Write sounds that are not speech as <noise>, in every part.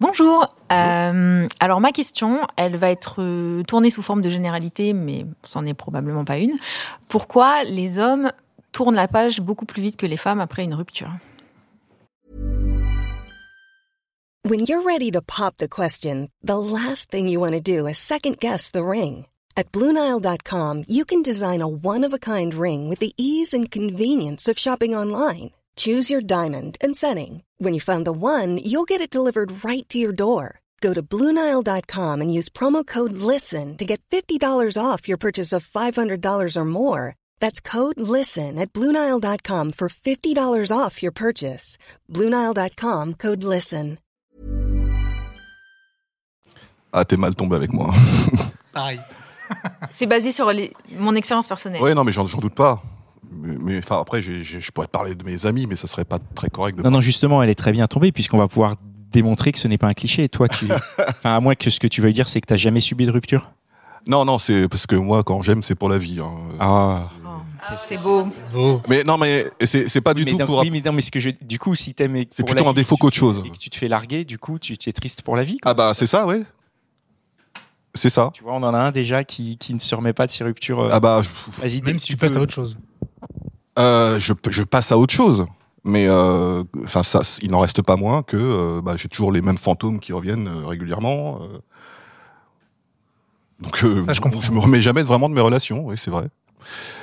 Bonjour. Euh, alors ma question, elle va être euh, tournée sous forme de généralité, mais c'en est probablement pas une. Pourquoi les hommes tournent la page beaucoup plus vite que les femmes après une rupture? When you're ready to pop the question, the last thing you want to do is second guess the ring. At BlueNile.com, you can design a one-of-a-kind ring with the ease and convenience of shopping online. Choose your diamond and setting. When you find the one, you'll get it delivered right to your door. Go to Bluenile.com and use promo code LISTEN to get $50 off your purchase of $500 or more. That's code LISTEN at Bluenile.com for $50 off your purchase. Bluenile.com code LISTEN. Ah, t'es mal tombé avec moi. Pareil. C'est basé sur les- mon expérience personnelle. ouais, non, mais j'en j'en doute pas. Mais, enfin, après, j'ai- je pourrais te parler de mes amis, mais ça serait pas très correct de. Non, non, justement, elle est très bien tombée puisqu'on va pouvoir démontrer que ce n'est pas un cliché. Toi, tu, <laughs> enfin, à moins que ce que tu veuilles dire, c'est que t'as jamais subi de rupture. Non, non, c'est parce que moi, quand j'aime, c'est pour la vie. hein. Ah. Oh, c'est beau. Beau. Mais non, mais c'est c'est pas du mais tout non, pour. oui, mais non, mais ce que je, du coup, si t'aimes, C'est plutôt la un vie, défaut tu- qu'autre chose. Et que tu te fais larguer, du coup, tu, tu es triste pour la vie. quoi. Ah bah c'est ça, ouais. C'est ça. Tu vois, on en a un déjà qui, qui ne se remet pas de ses ruptures. euh, Ah bah, je- Vas-y, Même si que tu passes peux. à autre chose. Euh, je, je passe à autre chose. Mais euh, enfin, ça, il n'en reste pas moins que euh, bah, j'ai toujours les mêmes fantômes qui reviennent régulièrement. Donc, Ça, je comprends. je me remets jamais vraiment de mes relations, oui, c'est vrai.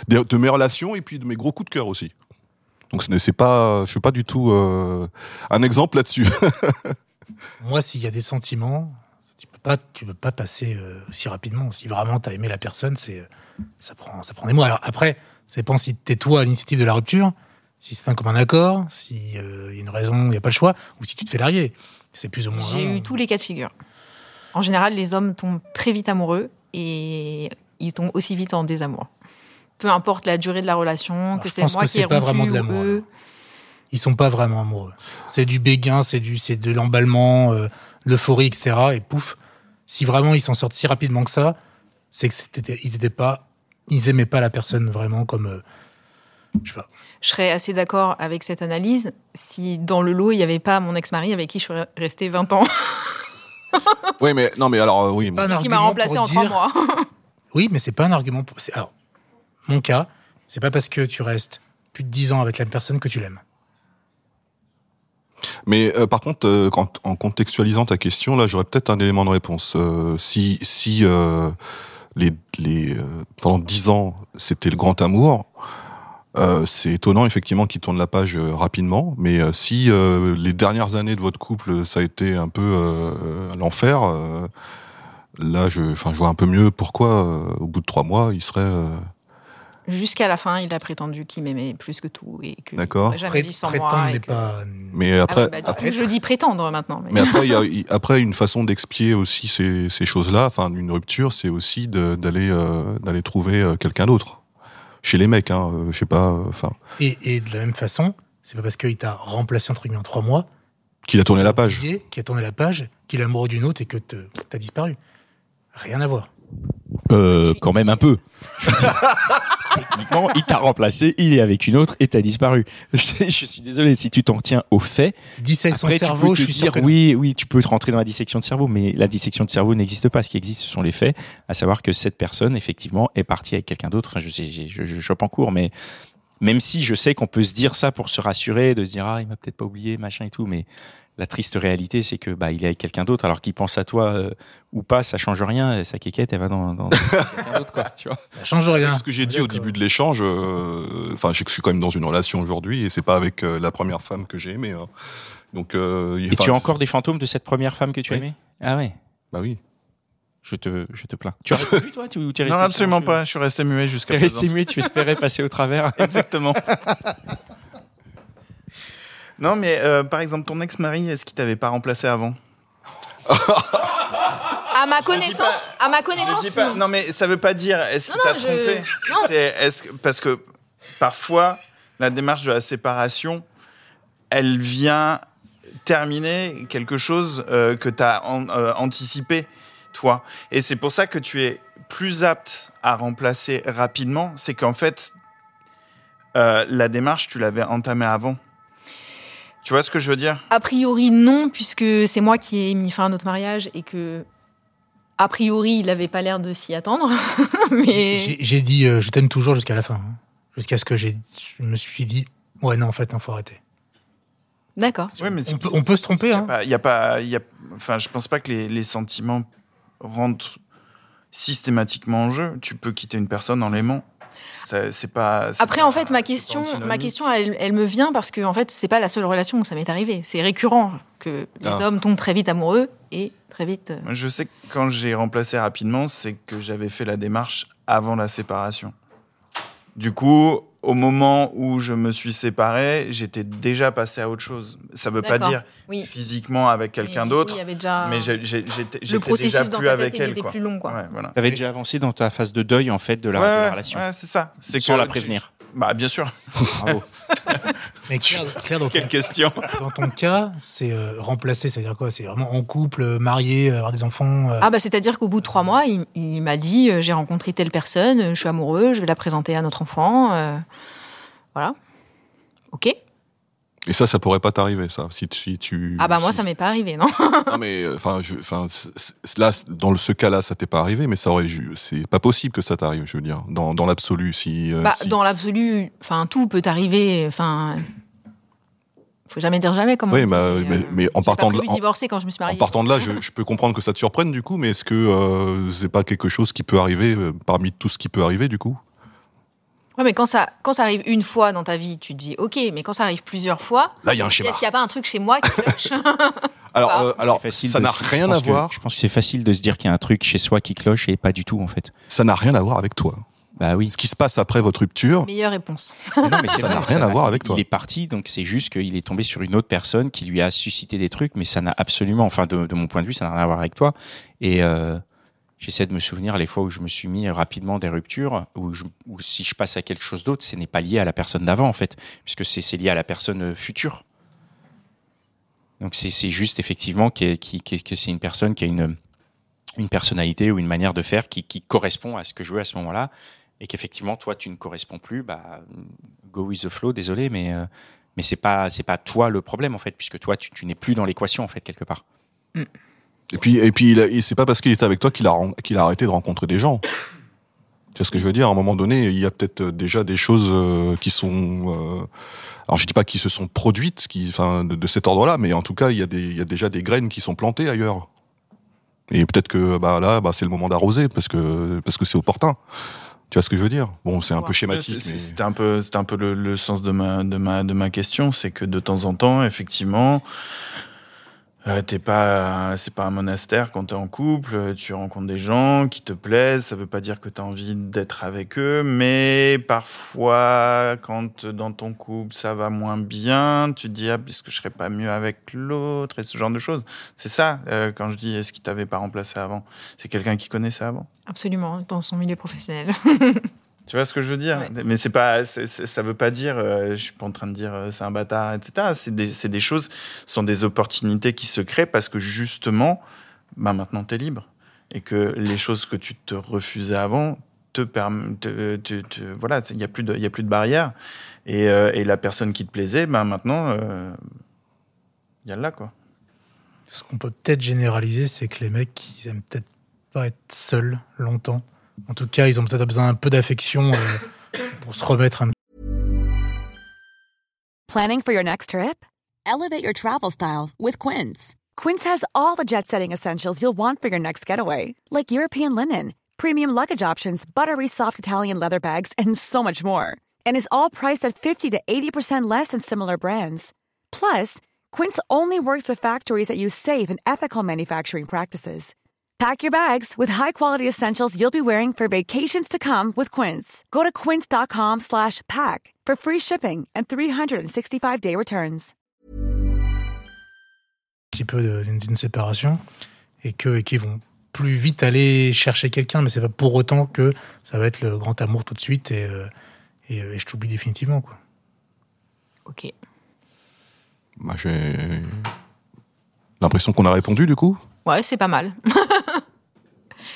De, de mes relations et puis de mes gros coups de cœur aussi. Donc, ce n'est pas, je suis pas du tout euh, un exemple là-dessus. <laughs> Moi, s'il y a des sentiments, tu peux pas, tu peux pas passer euh, si rapidement. Si vraiment tu as aimé la personne, c'est, ça prend, ça prend des mois. Alors après, ça dépend si t'es toi à l'initiative de la rupture, si c'est un commun accord, si euh, il y a une raison, il n'y a pas le choix, ou si tu te fais larguer. C'est plus ou moins. J'ai eu tous les cas de figure. En général, les hommes tombent très vite amoureux et ils tombent aussi vite en désamour. Peu importe la durée de la relation, Alors, que c'est moi que qui ai pas rompu vraiment de ou l'amour, eux. Ils sont pas vraiment amoureux. C'est du béguin, c'est du, c'est de l'emballement, euh, l'euphorie, etc. Et pouf, si vraiment ils s'en sortent si rapidement que ça, c'est que c'était, ils étaient pas, ils aimaient pas la personne vraiment comme, euh, je sais pas. Je serais assez d'accord avec cette analyse si dans le lot, il n'y avait pas mon ex-mari avec qui je serais restée 20 ans, <laughs> oui, mais non, mais alors euh, oui. Pas un qui m'a argument remplacé en trois dire- mois. <laughs> Oui, mais c'est pas un argument pour. Alors, mon cas, c'est pas parce que tu restes plus de 10 ans avec la personne que tu l'aimes. Mais euh, par contre, euh, quand, en contextualisant ta question, là, j'aurais peut-être un élément de réponse. Euh, si si euh, les, les, euh, pendant dix ans, c'était le grand amour, euh, c'est étonnant effectivement qu'il tourne la page euh, rapidement. Mais euh, si euh, les dernières années de votre couple, ça a été un peu l'enfer, là, je, je vois un peu mieux pourquoi, au bout de trois mois, il serait. Jusqu'à la fin, il a prétendu qu'il m'aimait plus que tout et que D'accord. jamais vivre sans prétendre moi. et n'est que- pas. mais Ah après, ouais, bah, du après- coup, je dis prétendre maintenant. mais- Mais après, il y a après une façon d'expier aussi ces, ces choses-là. Enfin, une rupture, c'est aussi de- d'aller euh, d'aller trouver euh, quelqu'un d'autre. Chez les mecs, hein, euh, je sais pas. euh, Enfin, Et, et de la même façon, c'est pas parce qu'il t'a remplacé entre guillemets en trois mois qu'il a tourné la page. oublié, qui a tourné la page, qu'il est amoureux d'une autre et que te- t'as disparu. Rien à voir. Euh, quand même un peu. <laughs> Techniquement, il t'a remplacé, il est avec une autre et t'as disparu. <laughs> je suis désolé si tu t'en tiens au fait. Dissection Après, cerveau, je suis sûr dire, que non. oui, oui, tu peux te rentrer dans la dissection de cerveau, mais la dissection de cerveau n'existe pas. Ce qui existe, ce sont les faits, à savoir que cette personne, effectivement, est partie avec quelqu'un d'autre. Enfin, je je, je chope en cours, mais même si je sais qu'on peut se dire ça pour se rassurer, de se dire, ah, il m'a peut-être pas oublié, machin et tout, mais la triste réalité, c'est que bah, il est avec quelqu'un d'autre, alors qu'il pense à toi euh, ou pas, ça change rien. et Sa quéquette, elle va dans, dans <laughs> quelqu'un d'autre, quoi, tu vois. Ça change rien. Ce que j'ai dit au début de l'échange, euh, enfin, que je suis quand même dans une relation aujourd'hui et c'est pas avec euh, la première femme que j'ai aimée. hein. Donc, euh, Et tu as encore des fantômes de cette première femme que tu Oui. aimais? Ah ouais? Bah oui. Je te, je te plains. Tu as répondu, toi tu, ou tu es Non, resté absolument silencieux? pas. Je suis resté muet jusqu'à T'es présent. resté muet, tu espérais passer au travers. Exactement. <laughs> non, mais euh, par exemple, ton ex-mari, est-ce qu'il t'avait pas remplacé avant <laughs> À ma connaissance, à ma Je connaissance, dis pas. non. Non, mais ça veut pas dire est-ce qu'il Non, t'a non, je- trompé. non. C'est est-ce que- parce que parfois la démarche de la séparation, elle vient terminer quelque chose euh, que tu as anticipé toi. Et c'est pour ça que tu es plus apte à remplacer rapidement. C'est qu'en fait, euh, la démarche, tu l'avais entamée avant. Tu vois ce que je veux dire? A priori, non, puisque c'est moi qui ai mis fin à notre mariage et que, a priori, il n'avait pas l'air de s'y attendre. <laughs> Mais J'ai dit euh, je t'aime toujours jusqu'à la fin. hein. Jusqu'à ce que j'ai- je me suis dit ouais, non, en fait, il faut arrêter. d'accord. Oui, mais On peut, on peut se tromper. Il Hein. y a pas, il y a, enfin, je pense pas que les, les sentiments rentrent systématiquement en jeu. Tu peux quitter une personne en l'aimant. C'est pas. Après, pas- en fait, ma question, ma question, elle, elle me vient parce que, en fait, c'est pas la seule relation où ça m'est arrivé. C'est récurrent que les Ah. hommes tombent très vite amoureux et très vite. euh, Je sais que quand j'ai remplacé rapidement, c'est que j'avais fait la démarche avant la séparation. Du coup, au moment où je me suis séparé, j'étais déjà passé à autre chose. Ça veut pas dire Oui. physiquement avec quelqu'un d'autre, oui, déjà mais j'étais le j'étais processus déjà dans plus ta avec elle. était Quoi. plus long, quoi. Ouais, voilà. T'avais déjà avancé dans ta phase de deuil en fait de la, Ouais, de la ouais, relation, ouais, c'est ça. C'est sans que la tu- prévenir. Bah, bien sûr. <laughs> Bravo. <laughs> Mais Claire, Claire, dans, ton, Quelle question. dans ton cas, c'est euh, remplacer, c'est-à-dire quoi? C'est vraiment en couple, euh, marié, avoir des enfants. euh, Ah bah c'est-à-dire qu'au bout de trois mois, il, il m'a dit euh, j'ai rencontré telle personne, euh, je suis amoureux, je vais la présenter à notre enfant. euh, voilà. Ok. Et ça, ça pourrait pas t'arriver, ça. Si tu, si tu- Ah bah moi si- ça m'est pas arrivé, non <laughs> Non mais euh, enfin, enfin, là, dans ce cas-là, ça t'est pas arrivé, mais ça aurait, c'est pas possible que ça t'arrive. Je veux dire, dans, dans l'absolu, si. euh, Bah si- dans l'absolu, enfin tout peut arriver. Enfin, faut jamais dire jamais comme on Oui, dit, bah, mais- euh, mais en partant pas de- en- divorcer quand je me suis En mariée. partant de là, je, <laughs> je peux comprendre que ça te surprenne du coup, mais est-ce que euh, c'est pas quelque chose qui peut arriver euh, parmi tout ce qui peut arriver du coup? Ouais, mais quand ça quand ça arrive une fois dans ta vie, tu te dis ok, mais quand ça arrive plusieurs fois, Là, il y a un est-ce qu'il n'y a pas un truc chez moi qui <laughs> cloche? Alors, euh, alors ça n'a rien à que- voir. Je pense que c'est facile de se dire qu'il y a un truc chez soi qui cloche et pas du tout en fait. Ça n'a rien à voir avec toi. Bah oui. Ce qui se passe après votre rupture, Meilleure réponse. Mais non, mais c'est Ça n'a rien à voir avec toi. Il est parti, donc c'est juste qu'il est tombé sur une autre personne qui lui a suscité des trucs, mais ça n'a absolument, enfin de, de mon point de vue, ça n'a rien à voir avec toi. Et euh, j'essaie de me souvenir les fois où je me suis mis rapidement des ruptures, où si je passe à quelque chose d'autre, ce n'est pas lié à la personne d'avant en fait, puisque c'est lié à la personne euh, future. Donc c'est juste effectivement que c'est une personne qui a une, une personnalité ou une manière de faire qui, correspond à ce que je veux à ce moment-là et qu'effectivement toi tu ne corresponds plus, bah go with the flow, désolé, mais euh, mais pas c'est pas toi le problème en fait, puisque toi tu, tu n'es plus dans l'équation en fait quelque part. Et puis et puis il c'est pas parce qu'il était avec toi qu'il a qu'il a arrêté de rencontrer des gens. Tu vois ce que je veux dire? À un moment donné, il y a peut-être euh, déjà des choses euh, qui sont. euh, alors je dis pas qui se sont produites, qui, enfin, de, de cet ordre-là, mais en tout cas, il y a des, il y a déjà des graines qui sont plantées ailleurs. Et peut-être que bah là, bah, c'est le moment d'arroser parce que parce que c'est opportun. Tu vois ce que je veux dire? Bon, c'est un peu schématique, mais C'était un peu, c'était un peu le, le sens de ma, de ma, de ma question, c'est que de temps en temps, effectivement, euh, t'es pas, c'est pas un monastère quand t'es en couple. Tu rencontres des gens qui te plaisent. Ça veut pas dire que t'as envie d'être avec eux, mais parfois, quand dans ton couple ça va moins bien, tu te dis ah, est-ce que je serais pas mieux avec l'autre et ce genre de choses. C'est ça euh, quand je dis est-ce qu'il t'avait pas remplacé avant. C'est quelqu'un qui connaissait avant. Absolument, dans son milieu professionnel. <laughs> Tu vois ce que je veux dire Ouais. Mais c'est pas, c'est- c'est- ça veut pas dire, euh, je suis pas en train de dire euh, c'est un bâtard, etc. C'est des, c'est des choses, ce sont des opportunités qui se créent parce que justement, bah maintenant t'es libre et que les choses que tu te refusais avant te permettent, voilà, il y a plus de, il y a plus de barrières et, euh, et la personne qui te plaisait, bah maintenant, euh, il y a là quoi. Ce qu'on peut peut-être généraliser, c'est que les mecs, ils aiment peut-être pas être seuls longtemps. En tout cas, ils ont peut-être besoin un peu d'affection euh, pour se remettre un Planning for your next trip? Elevate your travel style with Quince. Quince has all the jet setting essentials you'll want for your next getaway, like European linen, premium luggage options, buttery soft Italian leather bags, and so much more. And is all priced at 50 to 80% less than similar brands. Plus, Quince only works with factories that use safe and ethical manufacturing practices. Pack your bags with high-quality essentials you'll be wearing for vacations to come with Quince. Go to quince.com slash pack for free shipping and 365-day returns. petit peu de- d'une séparation et que et qu'ils vont plus vite aller chercher quelqu'un, mais c'est pas pour autant que ça va être le grand amour tout de suite et, euh, et, euh, et je t'oublie définitivement. Quoi. Ok. Bah, J'ai l'impression qu'on a répondu du coup. Ouais, c'est pas mal. <laughs>